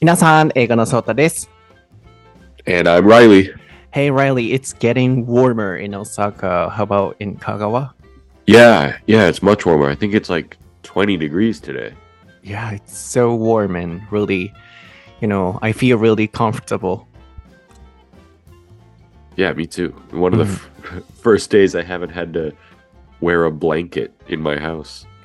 皆さん、英語のソータです。And I'm Reilly. Hey Reilly, it's getting warmer in Osaka. How about in Kagawa? Yeah, yeah, it's much warmer. I think it's like 20 degrees today. Yeah, it's so warm and really, you know, I feel really comfortable. Yeah, me too. One of the f- mm-hmm. first days I haven't had to wear a blanket in my house.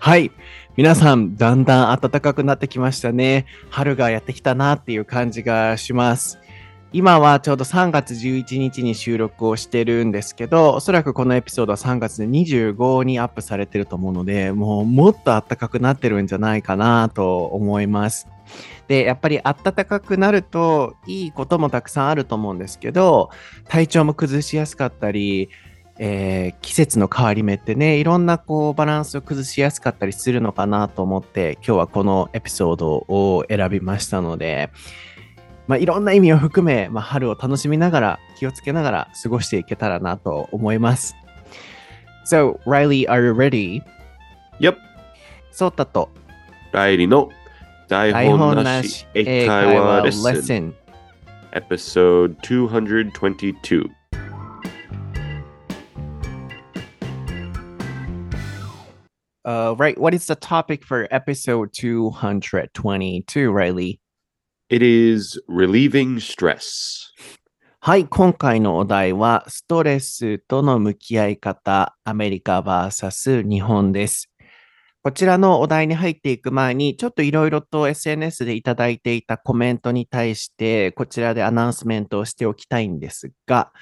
Hi. 皆さん、だんだん暖かくなってきましたね。春がやってきたなっていう感じがします。今はちょうど3月11日に収録をしてるんですけど、おそらくこのエピソードは3月25にアップされてると思うので、もうもっと暖かくなってるんじゃないかなと思います。で、やっぱり暖かくなるといいこともたくさんあると思うんですけど、体調も崩しやすかったり、えー季節の変わり目ってねいろんなこうバランスを崩しやすかったりするのかなと思って今日はこのエピソードを選びましたので、まあ、いろんな意味を含め、まあ、春を楽しみながら気をつけながら過ごしていけたらなと思います。So, Riley, are you ready? Yep. ソータとライリの台台本本なし英英会会話話レッスン episode 222. Uh, right, what is the topic for episode 222, Riley? It is relieving stress. はい、今回のお題は、ストレスとの向き合い方、アメリカ VS 日本です。こちらのお題に入っていく前に、ちょっといろいろと SNS でいただいていたコメントに対して、こちらでアナウンスメントをしておきたいんですが、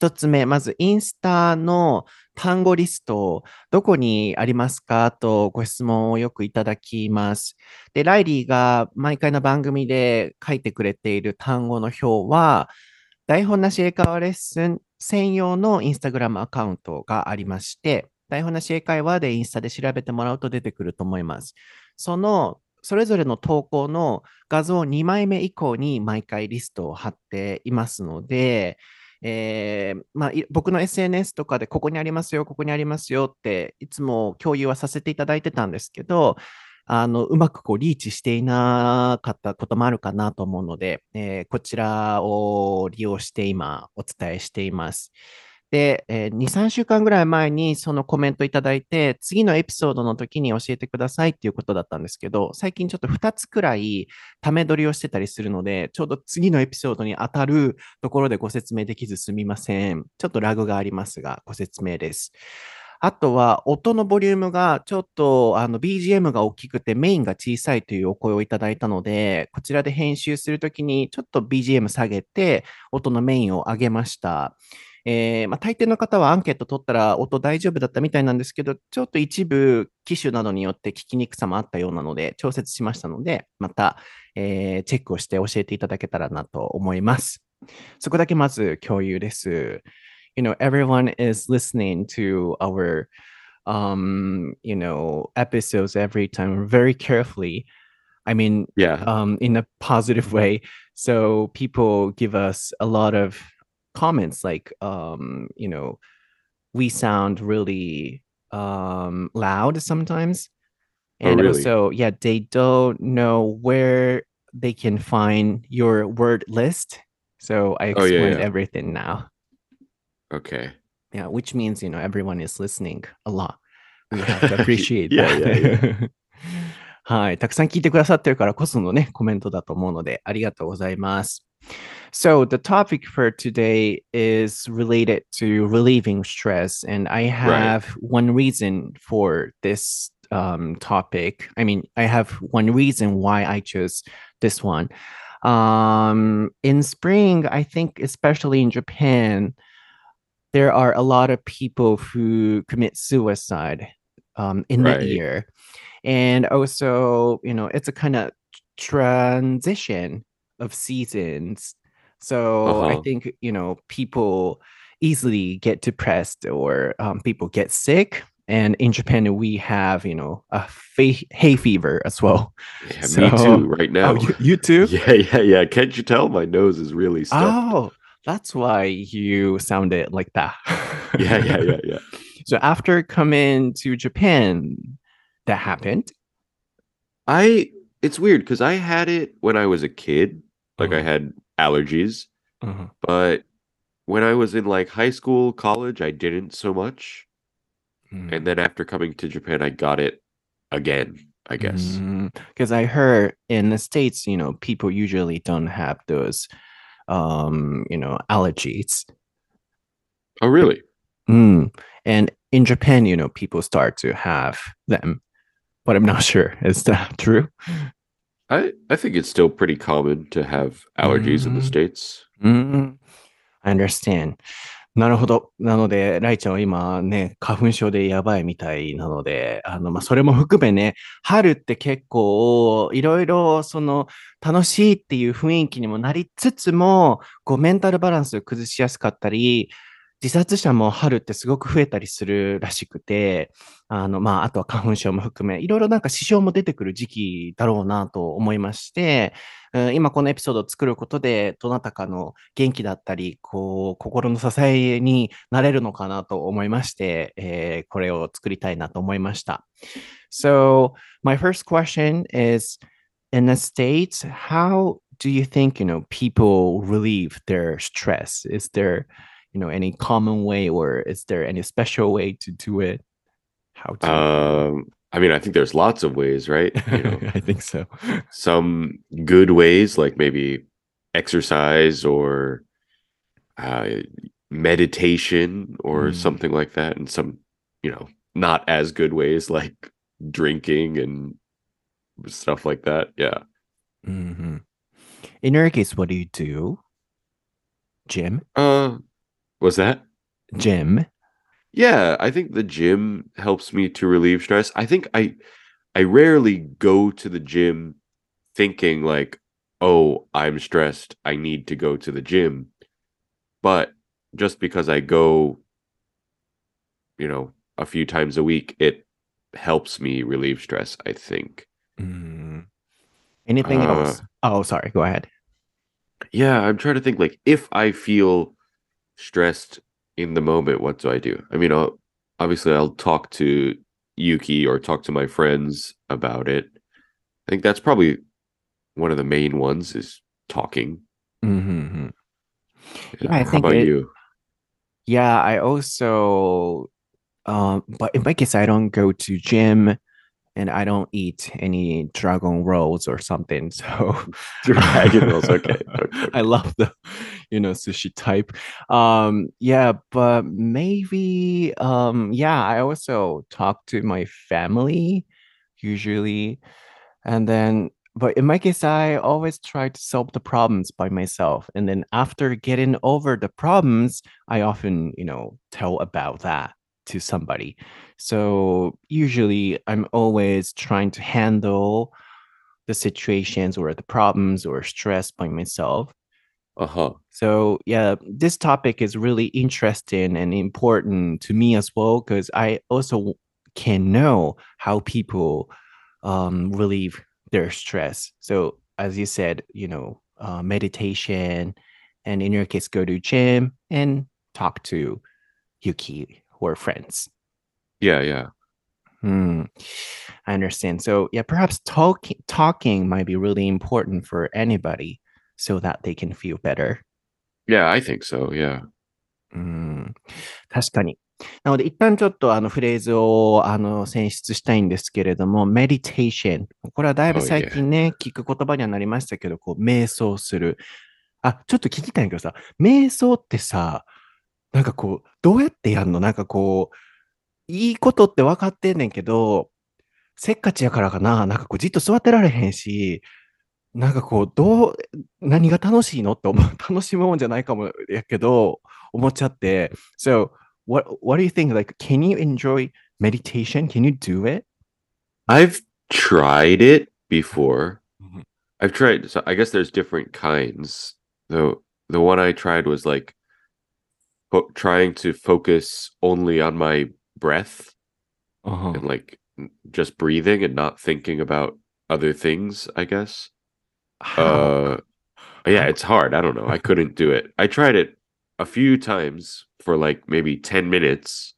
一つ目、まずインスタの単語リスト、どこにありますかとご質問をよくいただきます。で、ライリーが毎回の番組で書いてくれている単語の表は、台本なし英会話レッスン専用のインスタグラムアカウントがありまして、台本なし英会話でインスタで調べてもらうと出てくると思います。その、それぞれの投稿の画像2枚目以降に毎回リストを貼っていますので、えーまあ、僕の SNS とかでここにありますよ、ここにありますよっていつも共有はさせていただいてたんですけど、あの、うまくこうリーチしていなかったこともあるかなと思うので、えーこちらを利用して今お伝えしています。で、えー2、3週間ぐらい前にそのコメントいただいて、次のエピソードの時に教えてくださいっていうことだったんですけど、最近ちょっと2つくらいため撮りをしてたりするので、ちょうど次のエピソードに当たるところでご説明できずすみません。ちょっとラグがありますが、ご説明です。あとは、音のボリュームがちょっとあの BGM が大きくてメインが小さいというお声をいただいたので、こちらで編集するときにちょっと BGM 下げて、音のメインを上げました。えーまあ、大抵の方はアンケート取ったら音大丈夫だったみたいなんですけど、ちょっと一部機種などによって聞きにくさもあったようなので、調節しましたので、また、えーチェックをして教えていただけたらなと思います。そこだけまず共有です。You know, everyone is listening to our, um, you know, episodes every time very carefully. I mean, Yeah. um, in a positive way. So people give us a lot of comments like, um, you know, we sound really um, loud sometimes. Oh, And really? also, yeah, they don't know where they can find your word list. So I Oh, yeah, explained yeah. everything now. Okay. Yeah, which means, you know, everyone is listening a lot. We have to appreciate Yeah, that. はい。たくさん聞いてくださってるからこそのね、コメントだと思うので、ありがとうございます。 So, the topic for today is related to relieving stress, and I have one reason for this um, topic. I mean, I have one reason why I chose this one. Um, in spring, I think, especially in Japan, there are a lot of people who commit suicide um, in Right. the year. And also, you know, it's a kind of transition of seasons. So I Uh-huh. think, you know, people easily get depressed or um, people get sick. And in Japan, we have, you know, a fa- hay fever as well. Yeah, So- me too, right now. Oh, you, you too? Yeah, yeah, yeah. Can't you tell my nose is really stuffed? Oh, that's why you sounded like that. Yeah, yeah, yeah, yeah. So after coming to Japan, that happened. I it's weird because I had it when I was a kid. Like I Mhm. had allergies, Mhm. but when I was in like high school, college, I didn't so much. Mm. And then after coming to Japan, I got it again, I guess. Because I heard in the States, you know, people usually don't have those, um, you know, allergies. Oh, really? Mm. And in Japan, you know, people start to have them, but I'm not sure. Is that true? I I think it's still pretty common to have allergies in the Mhm. States. うん。I understand. なるほど。なので、ライちゃんは今ね、花粉症でやばいみたいなので、あの、まあ、それも含めね、春って結構、いろいろ、その、楽しいっていう雰囲気にもなりつつも、こう、メンタルバランスを崩しやすかったり、自殺者も春ってすごく増えたりするらしくて、あの、まあ、あとは花粉症も含め、いろいろなんか支障も出てくる時期だろうなと思いまして、うん今このエピソードを作ることで、どなたかの元気だったり、こう、心の支えになれるのかなと思いまして、えーこれを作りたいなと思いました。So, my first question is, in the States, how do you think, you know, people relieve their stress? Is there, you know, any common way or is there any special way to do it? How to? Um, I mean, I think there's lots of ways, right? You know, I think so. some good ways, like maybe exercise or uh, meditation or Mm. something like that, and some, you know, not as good ways like drinking and stuff like that. Yeah. mm -hmm. In your case, what do you do? Gym? Uh, was that? Gym? Yeah, I think the gym helps me to relieve stress. I think I I rarely go to the gym thinking like, "Oh, I'm stressed. I need to go to the gym." But just because I go, you know, a few times a week, it helps me relieve stress, I think. Mm. Anything Uh, else? Oh, sorry. Go ahead. Yeah, I'm trying to think like if I feel stressed in the moment, what do I do? I mean, I'll, obviously I'll talk to Yuki or talk to my friends about it. I think that's probably one of the main ones is talking. Mhm. Yeah, I How think about it- you? Yeah, I also, um, but in my case, I don't go to gym and I don't eat any dragon rolls or something. So Dragon rolls, okay, okay. I love the, you know, sushi type. Um, yeah, but maybe, um, yeah, I also talk to my family usually, and then. But in my case, I always try to solve the problems by myself. And then after getting over the problems, I often, you know, tell about that to somebody. So usually I'm always trying to handle the situations or the problems or stress by myself. Uh-huh. So yeah, this topic is really interesting and important to me as well because I also can know how people um, relieve their stress. So as you said, you know, uh, meditation, and in your case, go to gym and talk to Yuki or friends. Yeah, yeah. Hmm. I understand. So yeah, perhaps talking talking might be really important for anybody so that they can feel better. Yeah, I think so. Yeah. うん、確かに。なので、一旦ちょっとあのフレーズをあの選出したいんですけれども、meditation。これはだいぶ Oh, 最近ね、聞く言葉にはなりましたけど、こう、瞑想する。あ、ちょっと聞きたいんだけどさ、瞑想ってさ、なんかこう、どうやってやんのなんかこう、いいことって分かってんねんけど、せっかちやからかな、なんかこう、じっと座ってられへんし、なんかこう、どう、何が楽しいのって思う、楽しむもんじゃないかもやけど、思っちゃって。So, what, what do you think? Like, can you enjoy meditation? Can you do it? I've tried it before. Mhm. I've tried so I guess there's different kinds. The the one I tried was like trying to focus only on my breath Uh-huh. and like just breathing and not thinking about other things, I guess. How? Uh yeah, it's hard. I don't know. I couldn't do it. I tried it a few times for like maybe 10 minutes.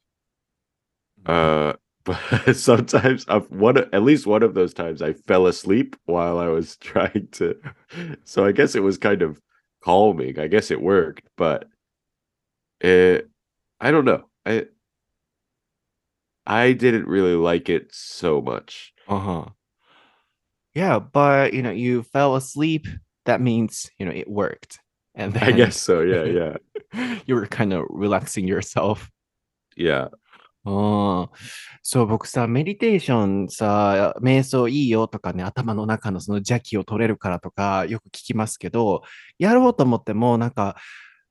Uh but sometimes I've one at least one of those times I fell asleep while I was trying to so I guess it was kind of calming. I guess it worked, but it I don't know. I I didn't really like it so much. Uh-huh. Yeah, but you know, you fell asleep. That means, you know, it worked. And I then guess so. Yeah, yeah. you were kind of relaxing yourself. Yeah. ああ、そう、僕さ、メディテーションさ、瞑想いいよとかね、頭の中のその邪気を取れるからとか、よく聞きますけど、やろうと思っても、なんか、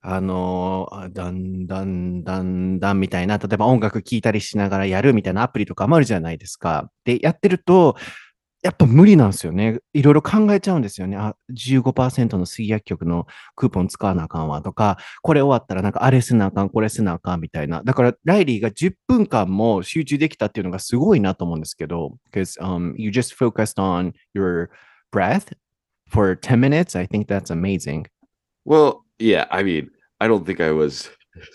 あのーだんだんだんだんみたいな、例えば音楽聴いたりしながらやるみたいなアプリとかもあるじゃないですか。で、やってると、やっぱ無理なんですよね。いろいろ考えちゃうんですよね。あ、15%の水薬局のクーポン使わなあかんわとか、これ終わったらなんかあれせなあかん、これせなあかんみたいな。だからライリーが10分間も集中できたっていうのがすごいなと思うんですけど、because、um, you just focused on your breath for 10 minutes. I think that's amazing. Well, yeah, I mean, I don't think I was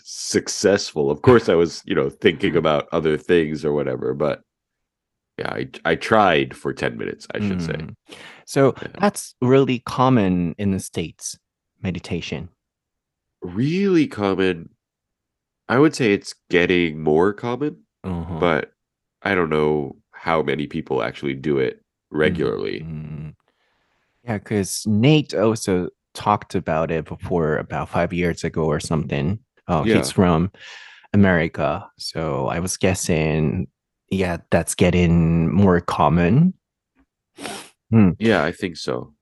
successful. Of course I was, you know, thinking about other things or whatever, but yeah, I I tried for 10 minutes, I should say. Mm. So Yeah. that's really common in the States, meditation. Really common. I would say it's getting more common, Uh-huh. but I don't know how many people actually do it regularly. Mm. Yeah, because Nate also talked about it before about five years ago or something. Oh, Yeah. he's from America. So I was guessing, yeah, that's getting more common. Yeah, I think so.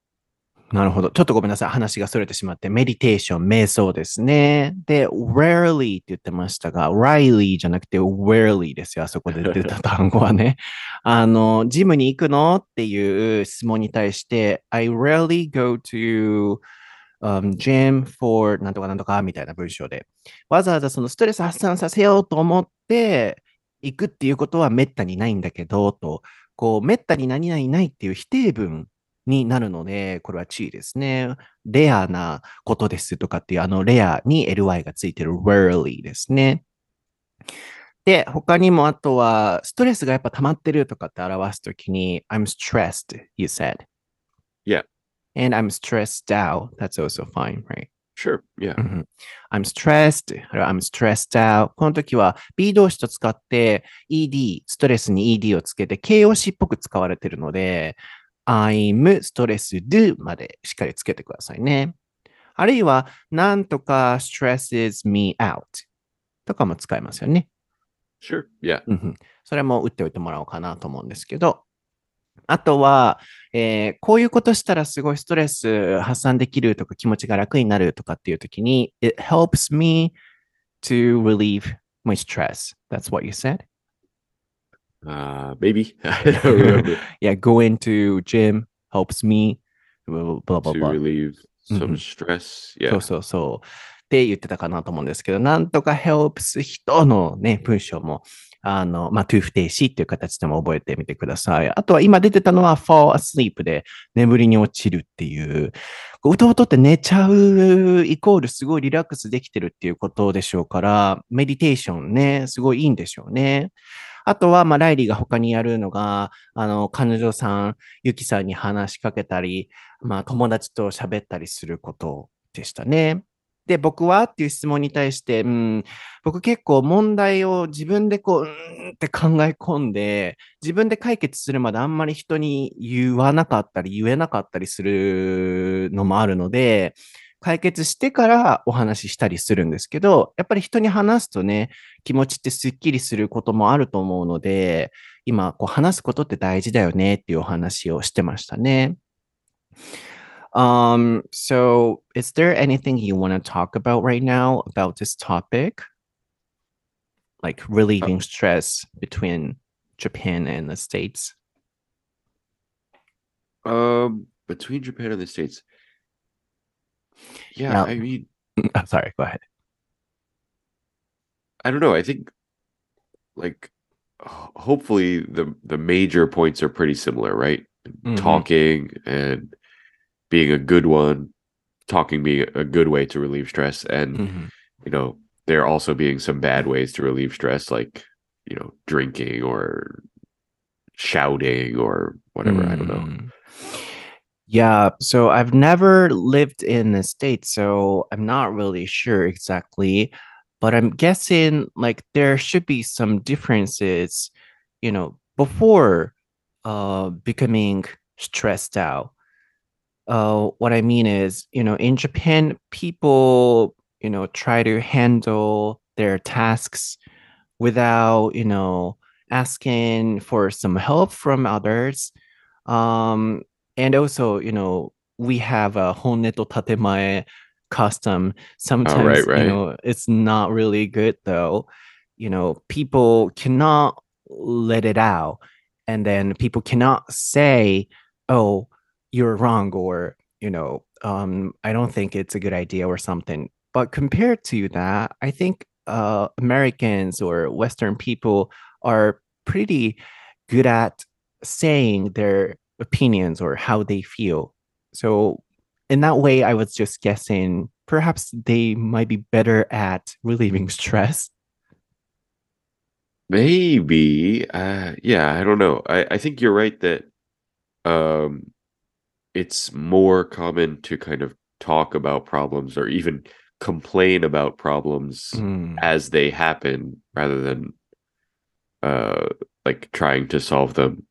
なるほど。ちょっとごめんなさい。話がそれてしまって。メディテーション、瞑想ですね。で、rarely って言ってましたが、Riley じゃなくて rarely ですよ。あそこで出た単語はね。あの、ジムに行くのっていう質問に対して、I rarely go to、 um, gym for なんとかなんとかみたいな文章で。わざわざそのストレス発散させようと思って行くっていうことはめったにないんだけど、と、こう、めったに何々ないっていう否定文になるので、これは注意ですね。レアなことですとかっていう、あのレアに ly がついてる rarely ですね。で、他にもあとは、ストレスがやっぱ溜まってるとかって表すときに、I'm stressed, you said. Yeah. And I'm stressed out. That's also fine, right? Sure. Yeah. うん I'm stressed, I'm stressed out. この時は B 動詞と使って ED、ストレスに ED をつけて形容詞っぽく使われているので、I'm stressed までしっかりつけてくださいね。あるいは、なんとか stresses me out とかも使いますよね。Sure. Yeah. それも打っておいてもらおうかなと思うんですけど、あとは、えーこういうことしたらすごいストレス発散できるとか気持ちが楽になるとかっていう時に、It helps me to relieve my stress. That's what you said? Uh maybe. I don't remember. Yeah, going to gym helps me. blah, blah, blah, to relieve some Mhm. stress. そ Yeah. うそうそう。って言ってたかなと思うんですけど、なんとか helps 人のね、文章も、あの、まあ、to 不定詞っていう形でも覚えてみてください。あとは今出てたのは fall asleep で眠りに落ちるっていう、こううとうとって寝ちゃうイコールすごいリラックスできてるっていうことでしょうから、メディテーションね、すごいいいんでしょうね。あとは、まあ、ライリーが他にやるのが、あの、彼女さん、ユキさんに話しかけたり、まあ、友達と喋ったりすることでしたね。で、僕は？っていう質問に対して、うん、僕結構問題を自分でこう、うんって考え込んで、自分で解決するまであんまり人に言わなかったり言えなかったりするのもあるので、解決してからお話ししたりするんですけど、やっぱり人に話すとね、気持ちってスッキリすることもあると思うので、今、こう話すことって大事だよねっていうお話をしてましたね。Um, so is there anything you want to talk about right now about this topic? Like relieving stress between Japan and the States? Um between Japan and the States. Yeah, Now- I mean, Oh, sorry, go ahead. I don't know. I think like hopefully the the major points are pretty similar, right? Mhm. Talking and being a good one, talking being a good way to relieve stress and Mhm. you know, there are also being some bad ways to relieve stress like you know, drinking or shouting or whatever. I don't know. Mm. Yeah, so I've never lived in the States, so I'm not really sure exactly, but I'm guessing like there should be some differences, you know, before uh becoming stressed out. Uh what I mean is, you know, in Japan, people, you know, try to handle their tasks without, you know, asking for some help from others. Um, and also, you know, we have a honne to tatemae custom. Oh, right, Sometimes, you know, it's not really good though. You know, people cannot let it out. And then people cannot say, oh, you're wrong, or, you know, um, I don't think it's a good idea or something. But compared to that, I think uh, Americans or Western people are pretty good at saying their opinions or how they feel. So, in that way, I was just guessing perhaps they might be better at relieving stress. Maybe. Uh, yeah, I don't know. I, I think you're right that um, it's more common to kind of talk about problems or even complain about problems Mm, as they happen rather than uh, like trying to solve them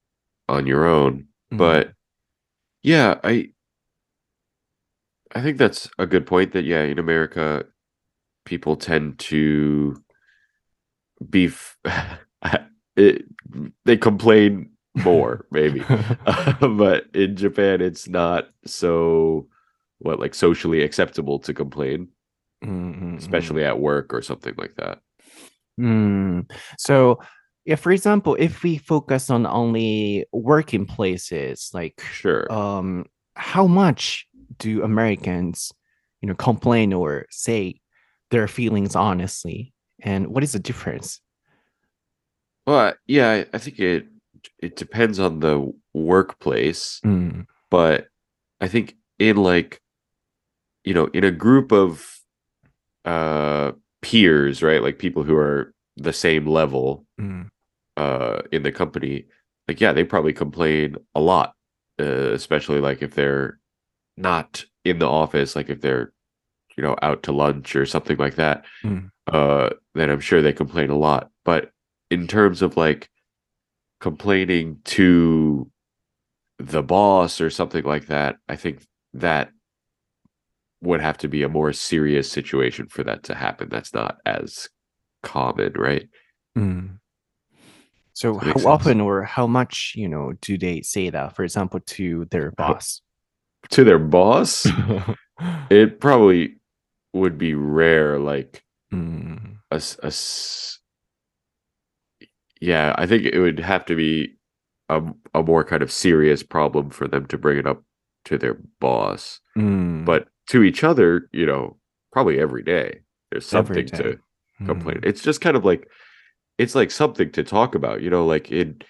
on your own. mm, But yeah, I I think that's a good point that yeah, in America, people tend to be f- it, they complain more maybe. but in Japan it's not so what like socially acceptable to complain, mm, mm, mm. especially at work or something like that. Mm. So, yeah, for example, if we focus on only working places, like Sure. um, how much do Americans, you know, complain or say their feelings honestly? And what is the difference? Well, yeah, I I think it it depends on the workplace, Mm, but I think in like, you know, in a group of uh peers, right? Like people who are the same level mm, uh in the company, like yeah, they probably complain a lot, uh, especially like if they're not in the office, like if they're, you know, out to lunch or something like that, mm, uh, then I'm sure they complain a lot. But in terms of like complaining to the boss or something like that, I think that would have to be a more serious situation for that to happen. That's not as common, right? mm. So, Does that make how sense? often or how much, you know, do they say that, for example, to their boss? to their boss, it probably would be rare. Like Mm, a, s- a s- yeah, I think it would have to be a, a more kind of serious problem for them to bring it up to their boss. mm. But to each other, you know, probably every day, there's something day. to complain. Mm, It's just kind of like it's like something to talk about, you know, like in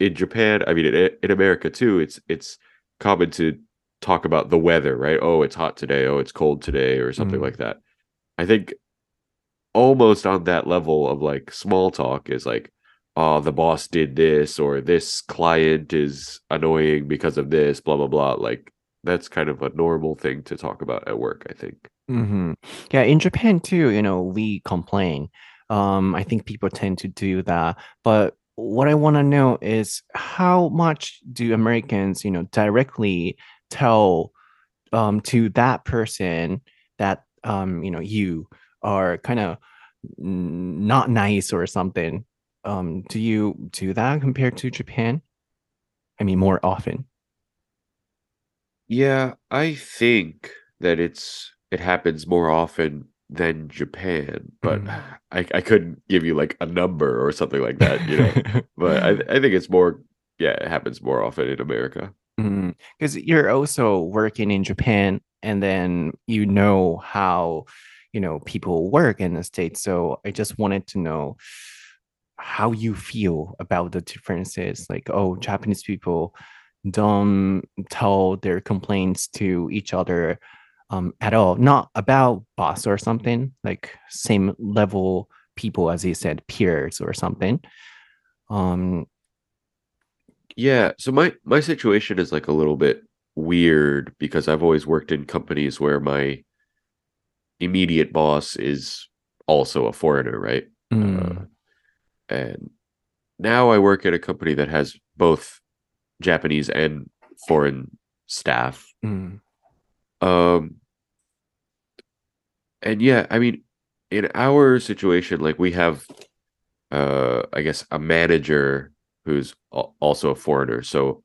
in Japan, I mean in, in America too, it's it's common to talk about the weather, right? Oh, it's hot today, oh, it's cold today or something mm, like that. I think almost on that level of like small talk is like oh the boss did this or this client is annoying because of this blah blah blah like that's kind of a normal thing to talk about at work i think hmm Yeah, in Japan too, you know, we complain. Um, I think people tend to do that. But what I want to know is how much do Americans, you know, directly tell um to that person that um, you know, you are kind of not nice or something. Um, do you do that compared to Japan? I mean, more often. yeah i think that it's it happens more often than japan but Mm. i i couldn't give you like a number or something like that you know but i i think it's more yeah it happens more often in america Because you're also working in Japan and then you know how, you know, people work in the States. So I just wanted to know how you feel about the differences. Like, oh, Japanese people don't tell their complaints to each other um, at all, not about boss or something, like same level people, as you said, peers or something. Um, Yeah, so my my situation is like a little bit weird because I've always worked in companies where my immediate boss is also a foreigner, right? mm, Uh, and now I work at a company that has both Japanese and foreign staff. Mm. Um, and yeah, I mean, in our situation, like we have, uh, I guess a manager who's also a foreigner. So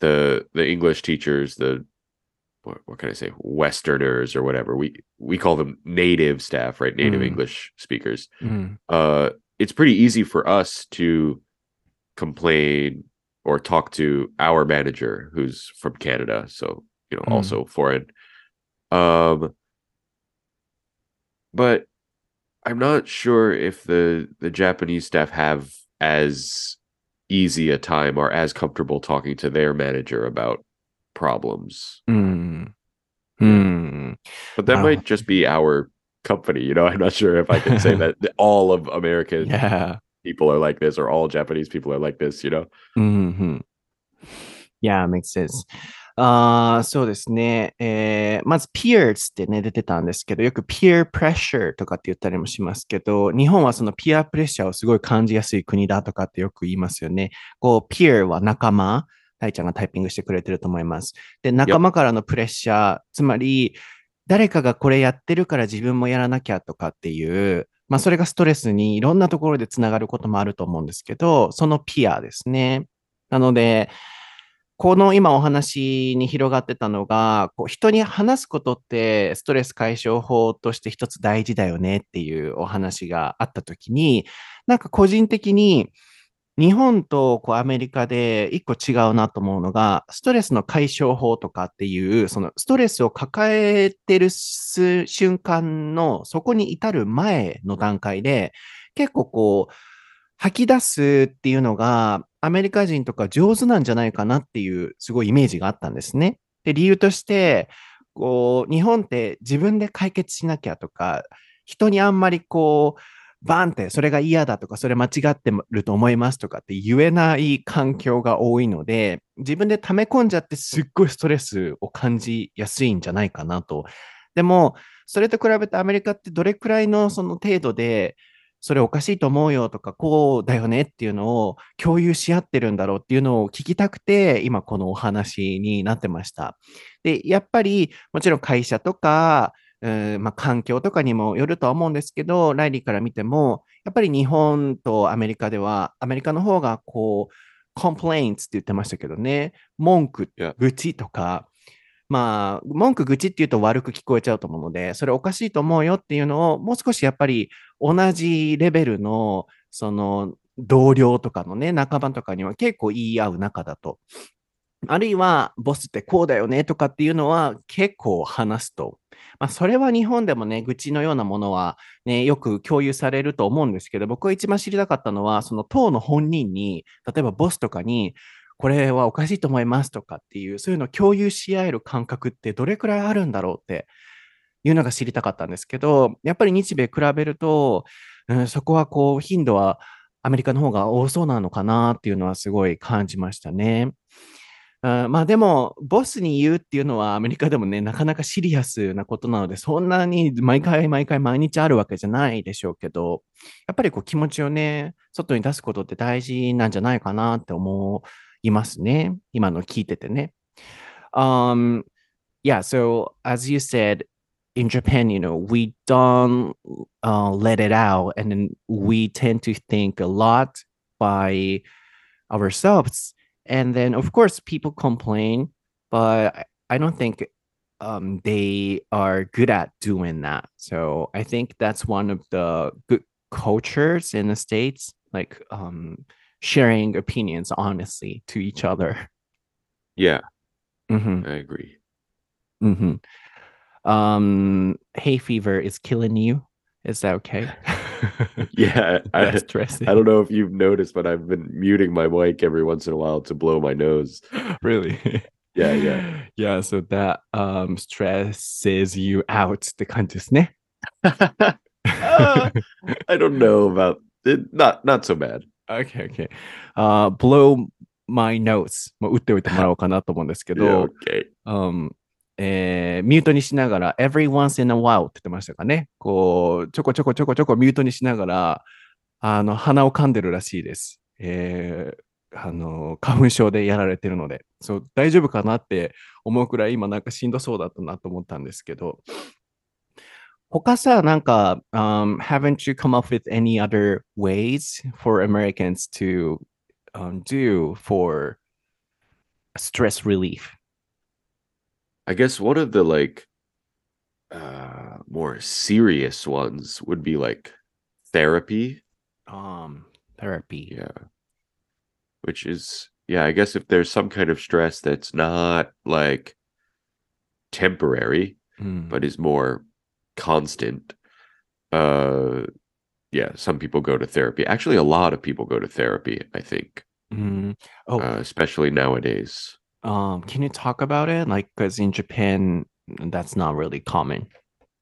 the the English teachers, the what, what can I say, Westerners or whatever we we call them native staff, right? Native mm. English speakers. Mm. Uh, it's pretty easy for us to complain or talk to our manager who's from Canada, so you know, mm. also foreign. Um, but I'm not sure if the the Japanese staff have as easy a time or as comfortable talking to their manager about problems. Mm. Mm. But that wow. might just be our company, you know. I'm not sure if I can say that th- all of American Yeah. people are like this or all Japanese people are like this, you know. うんうん。Yeah, makes sense. あーそうですね。えーまず peers ってね、出てたんですけど、よく peer pressure とかって言ったりもしますけど、日本はその peer プレッシャーをすごい感じやすい国だとかってよく言いますよね。こう、peer は仲間。大ちゃんがタイピングしてくれてると思います。で、仲間からのプレッシャー、つまり、誰かがこれやってるから自分もやらなきゃとかっていう、まあそれがストレスにいろんなところでつながることもあると思うんですけど、そのピアですね。なので、この今お話に広がってたのが、こう人に話すことってストレス解消法として一つ大事だよねっていうお話があったときに、なんか個人的に日本とこうアメリカで一個違うなと思うのが、ストレスの解消法とかっていう、そのストレスを抱えてる瞬間のそこに至る前の段階で、結構こう、吐き出すっていうのがアメリカ人とか上手なんじゃないかなっていうすごいイメージがあったんですね。で、理由として、こう、日本って自分で解決しなきゃとか、人にあんまりこう、バンってそれが嫌だとか、それ間違ってると思いますとかって言えない環境が多いので、自分で溜め込んじゃってすっごいストレスを感じやすいんじゃないかなと。でも、それと比べてアメリカってどれくらいのその程度で、それおかしいと思うよとか、こうだよねっていうのを共有し合ってるんだろうっていうのを聞きたくて、今このお話になってました。で、やっぱりもちろん会社とか、まあ、環境とかにもよるとは思うんですけど、ライリーから見ても、やっぱり日本とアメリカでは、アメリカの方がこう、complaints って言ってましたけどね、文句愚痴とか、まあ、文句愚痴って言うと悪く聞こえちゃうと思うので、それおかしいと思うよっていうのを、もう少しやっぱり同じレベルの、その、同僚とかのね、仲間とかには結構言い合う仲だと。あるいは、ボスってこうだよねとかっていうのは結構話すと。まあ、それは日本でもね、愚痴のようなものはね、よく共有されると思うんですけど、僕が一番知りたかったのは、その党の本人に、例えばボスとかに、これはおかしいと思いますとかっていう、そういうのを共有し合える感覚ってどれくらいあるんだろうっていうのが知りたかったんですけど、やっぱり日米比べると、うん、そこはこう、頻度はアメリカの方が多そうなのかなっていうのはすごい感じましたね。あまあでも、ボスに言うっていうのはアメリカでもね、なかなかシリアスなことなので、そんなに毎回毎回毎日あるわけじゃないでしょうけど、やっぱりこう気持ちをね、外に出すことって大事なんじゃないかなって思いますね。今の聞いててね。Um, yeah, so as you said, in Japan, you know, we don't uh, let it out and then we tend to think a lot by ourselves. And then, of course, people complain, but I- don't think um, they are good at doing that. So I think that's one of the good cultures in the States, like um, sharing opinions honestly to each other. Yeah, hmm I agree. hmm Um, hay fever is killing you. Is that okay? Yeah, I, That's stressing. I don't know if you've noticed, but I've been muting my mic every once in a while to blow my nose. really? Yeah, yeah. Yeah, so that um stresses you out って感じですね。 Uh, I don't know about it. Not not so bad. Okay, okay. Uh, blow my nose も打っておいてもらおうかなと思うんですけ Yeah, ど、 okay. um, えーミュートにしながら、every once in a while って言ってましたかね。こう、ちょこちょこちょこちょこミュートにしながら、あの、鼻を噛んでるらしいです。えーあの、花粉症でやられてるので、そう、大丈夫かなって思うくらい今なんかしんどそうだったなと思ったんですけど、他さ、なんか、um, haven't you come up with any other ways for Americans to um, do for stress relief? I guess one of the like uh more serious ones would be like therapy. Um therapy. Yeah. Which is yeah, I guess if there's some kind of stress that's not like temporary mm. but hmm. is more constant uh yeah, some people go to therapy. Actually, a lot of people go to therapy, I think. Mm. Oh, uh, especially nowadays um can you talk about it like because in japan that's not really common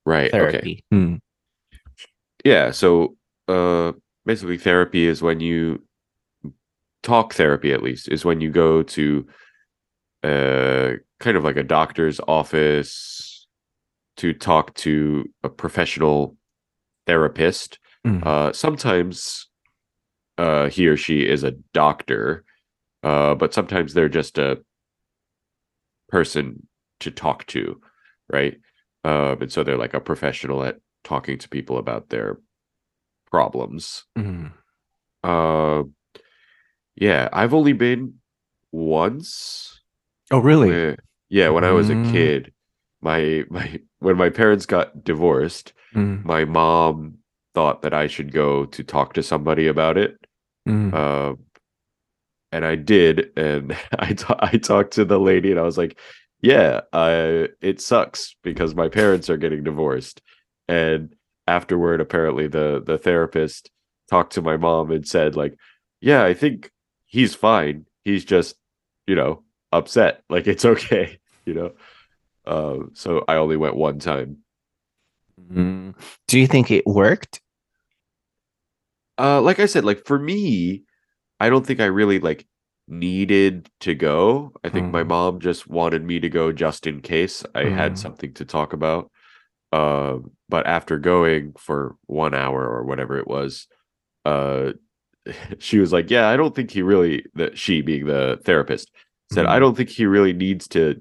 right therapy okay. Yeah so uh basically therapy is when you talk therapy at least is when you go to uh kind of like a doctor's office to talk to a professional therapist mm. uh sometimes uh he or she is a doctor uh but sometimes they're just a person to talk to, right? Um, and so they're like a professional at talking to people about their problems. Mm-hmm. Uh, yeah, I've only been once. Oh, really? Where, yeah, when mm-hmm. I was a mm-hmm. kid, my my when my parents got divorced, mm-hmm. my mom thought that I should go to talk to somebody about it. Uh, and I did, and I I talked to the lady, and I was like, "Yeah, I it sucks because my parents are getting divorced." And afterward, apparently, the the therapist talked to my mom and said, "Like, yeah, I think he's fine. He's just, you know, upset. Like it's okay, you know." Uh, so I only went one time. Do you think it worked? Uh, like I said, like for me, I don't think I really like needed to go. I think my Mm. mom just wanted me to go just in case I Mm. had something to talk about. Um, but after going for one hour or whatever it was, uh, she was like, "Yeah, I don't think he really." That she, being the therapist, said, "I Mm. don't think he really needs to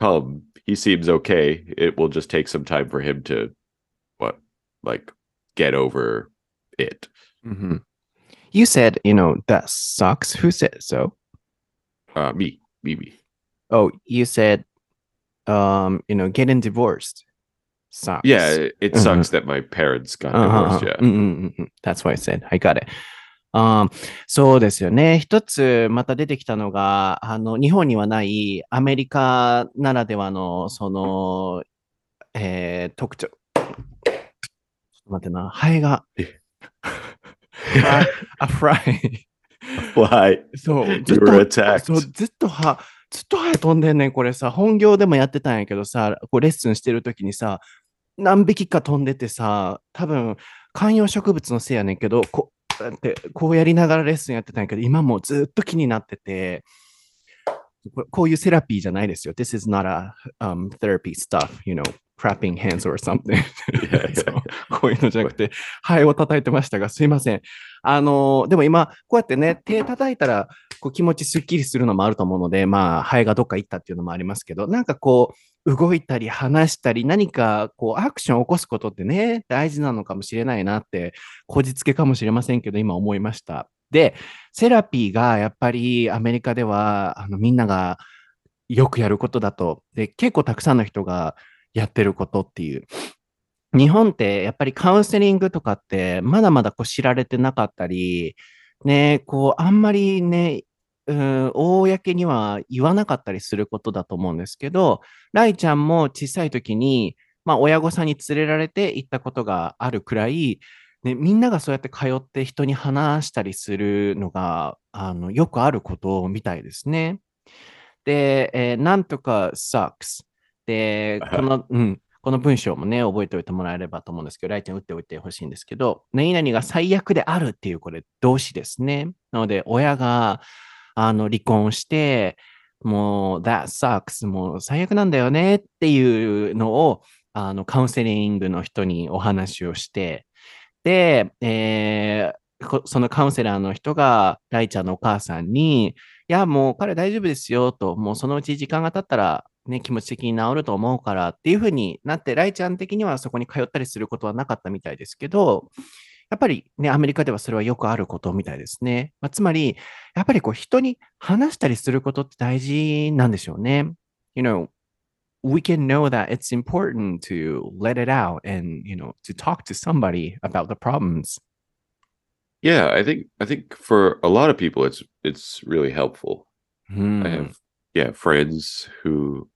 come. He seems okay. It will just take some time for him to, what, like, get over it." Mhm. You said, you know, that sucks. Who said so? Uh, me, me, me. Oh, you said, um, you know, getting divorced sucks. Yeah, it, it Mhm. sucks that my parents got divorced. Yeah. うんうんうんうん That's what I said. I got it. あーそうですよね。一つまた出てきたのが、あの、日本にはないアメリカならではの、その、えー、特徴。ちょっと待ってな。ハエが。あ、あ、フライ。Why? そう。ずっと.そう、ずっとは、ずっとハエ飛んでんねん。これさ、本業でもやってたんやけどさ、こうレッスンしてるときにさ、何匹か飛んでてさ、多分観葉植物のせいやねんけど、こうやってこうやりながらレッスンやってたんやけど、今もうずっと気になってて、ここういうセラピーじゃないですよ。This is not a、um, therapy stuff, you know, clapping hands or something. やそうこういうのじゃなくて、ハエを叩いてましたが、すいません。あのーでも今、こうやってね、手叩いたら、こう気持ちすっきりするのもあると思うので、まあ、ハエがどっか行ったっていうのもありますけど、なんかこう、動いたり話したり、何かこう、アクションを起こすことってね、大事なのかもしれないなって、こじつけかもしれませんけど、今思いました。で、セラピーがやっぱりアメリカでは、あのみんながよくやることだと、で、結構たくさんの人がやってることっていう。日本ってやっぱりカウンセリングとかってまだまだこう知られてなかったり、ね、こうあんまりね、うん、公には言わなかったりすることだと思うんですけど、ライちゃんも小さい時に、まあ親御さんに連れられて行ったことがあるくらい、ね、みんながそうやって通って人に話したりするのが、あの、よくあることみたいですね。で、えーなんとか sucks。で、この、うん、この文章もね、覚えておいてもらえればと思うんですけど、ライちゃん打っておいてほしいんですけど、何々が最悪であるっていうこれ動詞ですね。なので、親が、あの、離婚して、もう、that sucks, もう最悪なんだよねっていうのを、あの、カウンセリングの人にお話をして、で、えー、そのカウンセラーの人が、ライちゃんのお母さんに、いや、もう彼大丈夫ですよと、もうそのうち時間が経ったら、ね、気持ち的に治ると思うからっていうふうになって、ライちゃん的にはそこに通ったりすることはなかったみたいですけど、やっぱりね、アメリカではそれはよくあることみたいですね。まあ、つまり、やっぱりこう人に話したりすることって大事なんでしょうね。You know, we can know that it's important to let it out and, you know, to talk to somebody about the problems. Yeah, I think I think for a lot of people it's it's really helpful. Hmm. I have yeah, friends who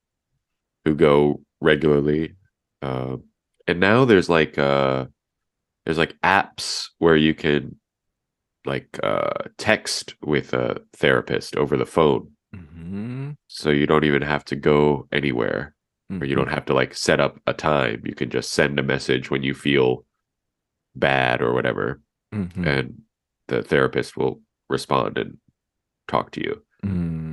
who go regularly. Uh, and now there's like uh there's like apps where you can like uh text with a therapist over the phone. Mm-hmm. So you don't even have to go anywhere Mm-hmm. or you don't have to like set up a time. You can just send a message when you feel bad or whatever Mm-hmm. and the therapist will respond and talk to you. うーん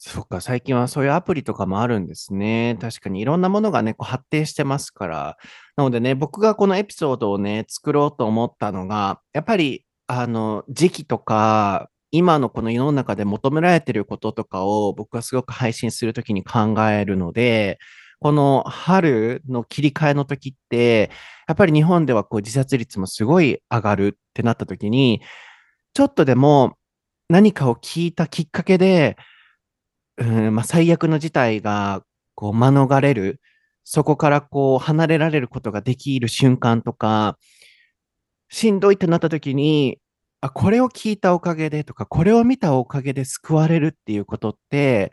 そっか、最近はそういうアプリとかもあるんですね。確かにいろんなものがね、こう発展してますから。なのでね、僕がこのエピソードをね、作ろうと思ったのが、やっぱり、あの、時期とか、今のこの世の中で求められてることとかを僕はすごく配信するときに考えるので、この春の切り替えの時って、やっぱり日本ではこう自殺率もすごい上がるってなった時に、ちょっとでも何かを聞いたきっかけで、うんまあ、最悪の事態がこう免れる、そこからこう離れられることができる瞬間とか、しんどいってなった時に、あ、これを聞いたおかげでとか、これを見たおかげで救われるっていうことって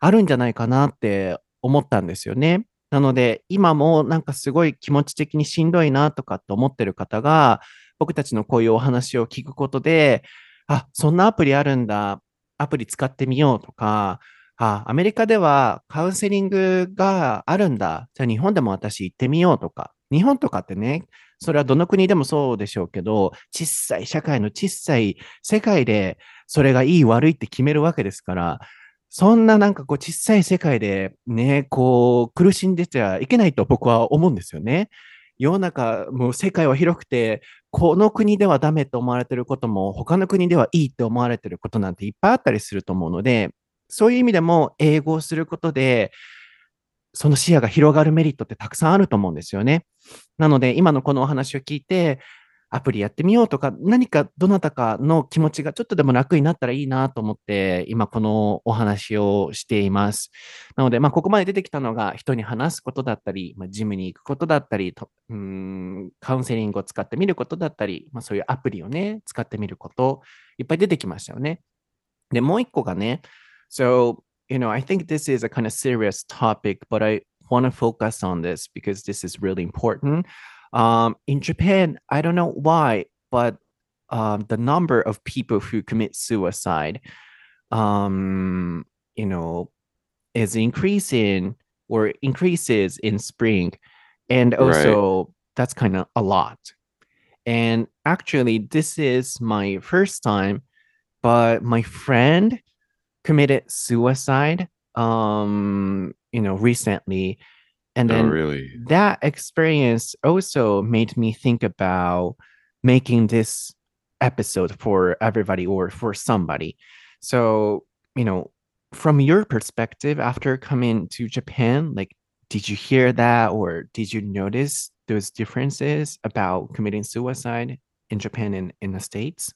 あるんじゃないかなって思ったんですよね。なので、今もなんかすごい気持ち的にしんどいなとかって思ってる方が、僕たちのこういうお話を聞くことで、あ、そんなアプリあるんだ。アプリ使ってみようとか、あ、アメリカではカウンセリングがあるんだ。じゃあ日本でも私行ってみようとか。日本とかってね、それはどの国でもそうでしょうけど、小さい社会の小さい世界でそれがいい悪いって決めるわけですから、そんななんかこう小さい世界でね、こう苦しんでちゃいけないと僕は思うんですよね。世の中、もう世界は広くて、この国ではダメと思われてることも、他の国ではいいって思われてることなんていっぱいあったりすると思うので、そういう意味でも英語をすることで、その視野が広がるメリットってたくさんあると思うんですよね。なので、今のこのお話を聞いて、アプリやってみようとか、何かどなたかの気持ちがちょっとでも楽になったらいいなと思って、今このお話をしています。なので、まあ、ここまで出てきたのが、人に話すことだったり、まあ、ジムに行くことだったり、とうんカウンセリングを使ってみることだったり、まあ、そういうアプリをね、使ってみること、いっぱい出てきましたよね。で、もう一個がね、So, you know, I think this is a kind of serious topic, but I want to focus on this because this is really important. Um, in Japan, I don't know why, but um, the number of people who commit suicide, um, you know, is increasing or increases in spring. And Right. also, that's kind of a lot. And actually, this is my first time, but my friend committed suicide, um, you know, recently. And Oh, then really? that experience also made me think about making this episode for everybody or for somebody. So, you know, from your perspective after coming to Japan, like, did you hear that or did you notice those differences about committing suicide in Japan and in the States?